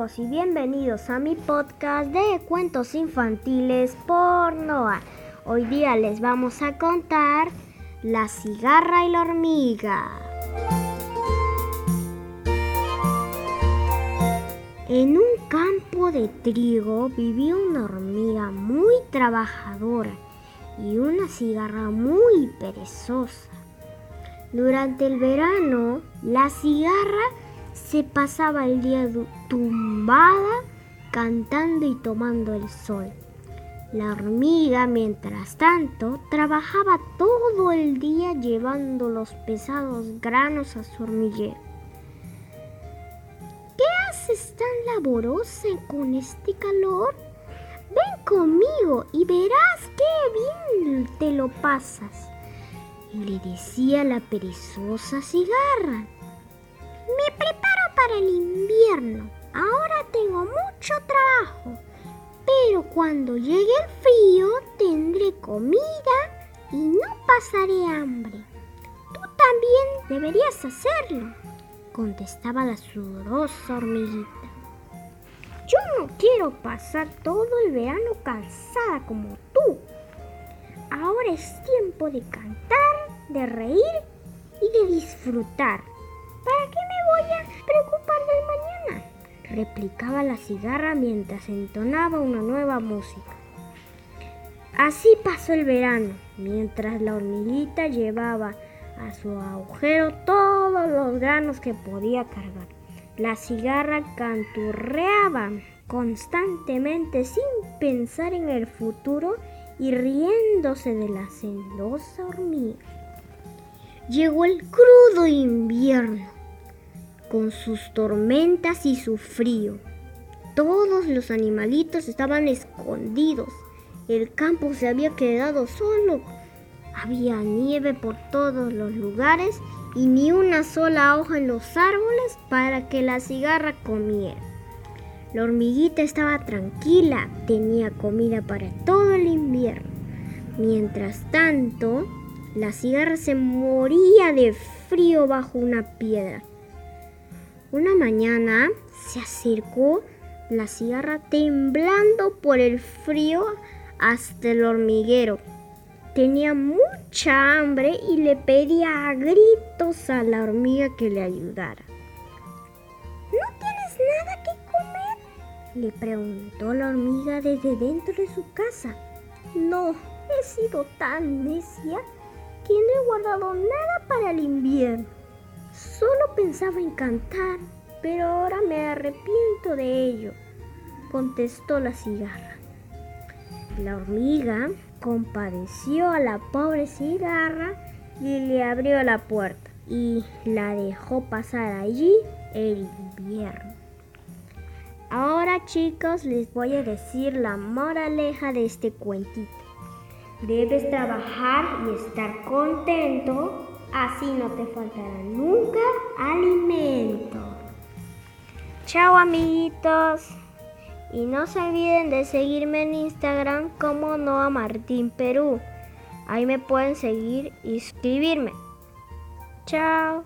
y bienvenidos a mi podcast de cuentos infantiles por Noah. Hoy día les vamos a contar La cigarra y la hormiga. En un campo de trigo vivía una hormiga muy trabajadora y una cigarra muy perezosa. Durante el verano, la cigarra se pasaba el día tumbada cantando y tomando el sol. La hormiga, mientras tanto, trabajaba todo el día llevando los pesados granos a su hormiguero. ¿Qué haces tan laborosa con este calor? Ven conmigo y verás qué bien te lo pasas, le decía la perezosa cigarra. Me para el invierno. Ahora tengo mucho trabajo. Pero cuando llegue el frío tendré comida y no pasaré hambre. Tú también deberías hacerlo, contestaba la sudorosa hormiguita. Yo no quiero pasar todo el verano cansada como tú. Ahora es tiempo de cantar, de reír y de disfrutar. ¿Para qué me voy a preocupar del mañana? replicaba la cigarra mientras entonaba una nueva música. Así pasó el verano, mientras la hormiguita llevaba a su agujero todos los granos que podía cargar. La cigarra canturreaba constantemente sin pensar en el futuro y riéndose de la celosa hormiga. Llegó el crudo invierno, con sus tormentas y su frío. Todos los animalitos estaban escondidos. El campo se había quedado solo. Había nieve por todos los lugares y ni una sola hoja en los árboles para que la cigarra comiera. La hormiguita estaba tranquila, tenía comida para todo el invierno. Mientras tanto, la cigarra se moría de frío bajo una piedra. Una mañana se acercó la cigarra temblando por el frío hasta el hormiguero. Tenía mucha hambre y le pedía a gritos a la hormiga que le ayudara. ¿No tienes nada que comer? Le preguntó la hormiga desde dentro de su casa. No, he sido tan necia que no he guardado nada para el invierno. Solo pensaba en cantar, pero ahora me arrepiento de ello, contestó la cigarra. La hormiga compadeció a la pobre cigarra y le abrió la puerta y la dejó pasar allí el invierno. Ahora chicos les voy a decir la moraleja de este cuentito. Debes trabajar y estar contento, así no te faltará nunca alimento. Chao amiguitos. Y no se olviden de seguirme en Instagram como Noa Martín Perú. Ahí me pueden seguir y escribirme. Chao.